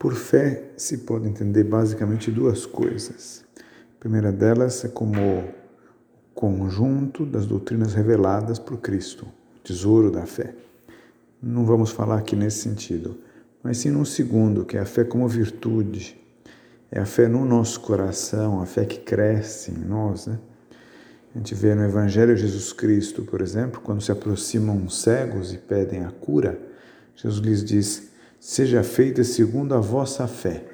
Por fé se pode entender basicamente duas coisas. A primeira delas é como conjunto das doutrinas reveladas por Cristo, o tesouro da fé. Não vamos falar aqui nesse sentido, mas sim num segundo, que é a fé como virtude. É a fé no nosso coração, a fé que cresce em nós, né? A gente vê no Evangelho de Jesus Cristo, por exemplo, quando se aproximam cegos e pedem a cura, Jesus lhes diz: seja feita segundo a vossa fé.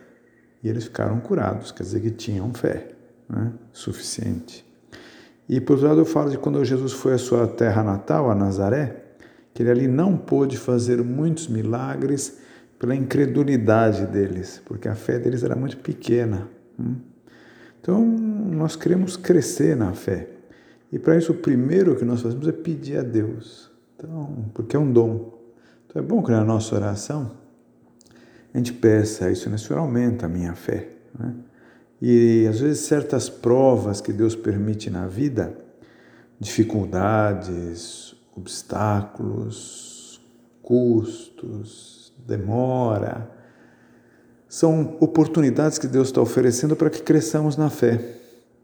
E eles ficaram curados, quer dizer que tinham fé né? suficiente. E por outro lado, eu falo de quando Jesus foi à sua terra natal, a Nazaré, que ele ali não pôde fazer muitos milagres pela incredulidade deles, porque a fé deles era muito pequena. Hum? Então, nós queremos crescer na fé. E para isso, o primeiro que nós fazemos é pedir a Deus. Então, porque é um dom. Então, é bom que na nossa oração a gente peça isso, né? Senhor, aumenta a minha fé. Né? E às vezes certas provas que Deus permite na vida, dificuldades, obstáculos, custos, demora, são oportunidades que Deus está oferecendo para que cresçamos na fé.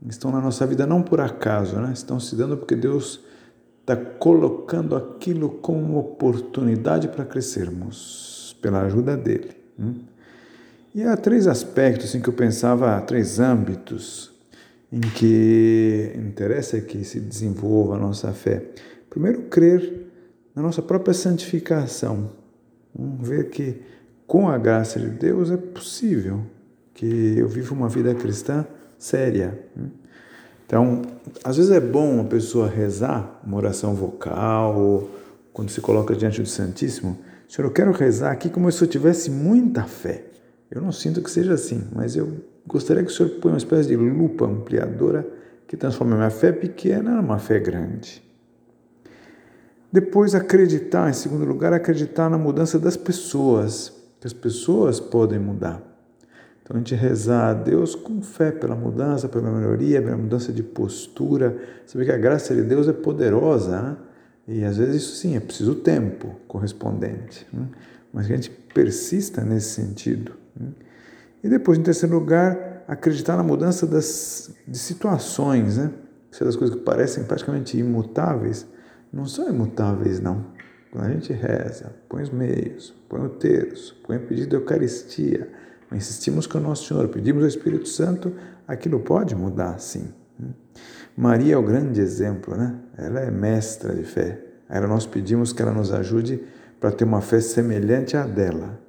Estão na nossa vida não por acaso, né? estão se dando porque Deus está colocando aquilo como oportunidade para crescermos, pela ajuda dele. Hum? E há três aspectos em que eu pensava, três âmbitos em que interessa que se desenvolva a nossa fé. Primeiro, crer na nossa própria santificação. Vamos ver que com a graça de Deus é possível que eu viva uma vida cristã séria. Hum? Então, às vezes é bom uma pessoa rezar uma oração vocal, ou quando se coloca diante do Santíssimo, Senhor, eu quero rezar aqui como se eu tivesse muita fé. Eu não sinto que seja assim, mas eu gostaria que o Senhor ponha uma espécie de lupa ampliadora que transforme a minha fé pequena numa fé grande. Depois, acreditar, em segundo lugar, acreditar na mudança das pessoas, que as pessoas podem mudar. Então, a gente rezar a Deus com fé pela mudança, pela melhoria, pela mudança de postura, saber que a graça de Deus é poderosa, né? E às vezes isso sim, é preciso tempo correspondente. Né? Mas que a gente persista nesse sentido. Né? E depois, em terceiro lugar, acreditar na mudança das, de situações. Né? Se das coisas que parecem praticamente imutáveis, não são imutáveis, não. Quando a gente reza, põe os meios, põe o terço, põe o pedido da Eucaristia, insistimos com o Nosso Senhor, pedimos ao Espírito Santo, aquilo pode mudar, sim. Maria é o grande exemplo, né? Ela é mestra de fé. Nós pedimos que ela nos ajude para ter uma fé semelhante à dela.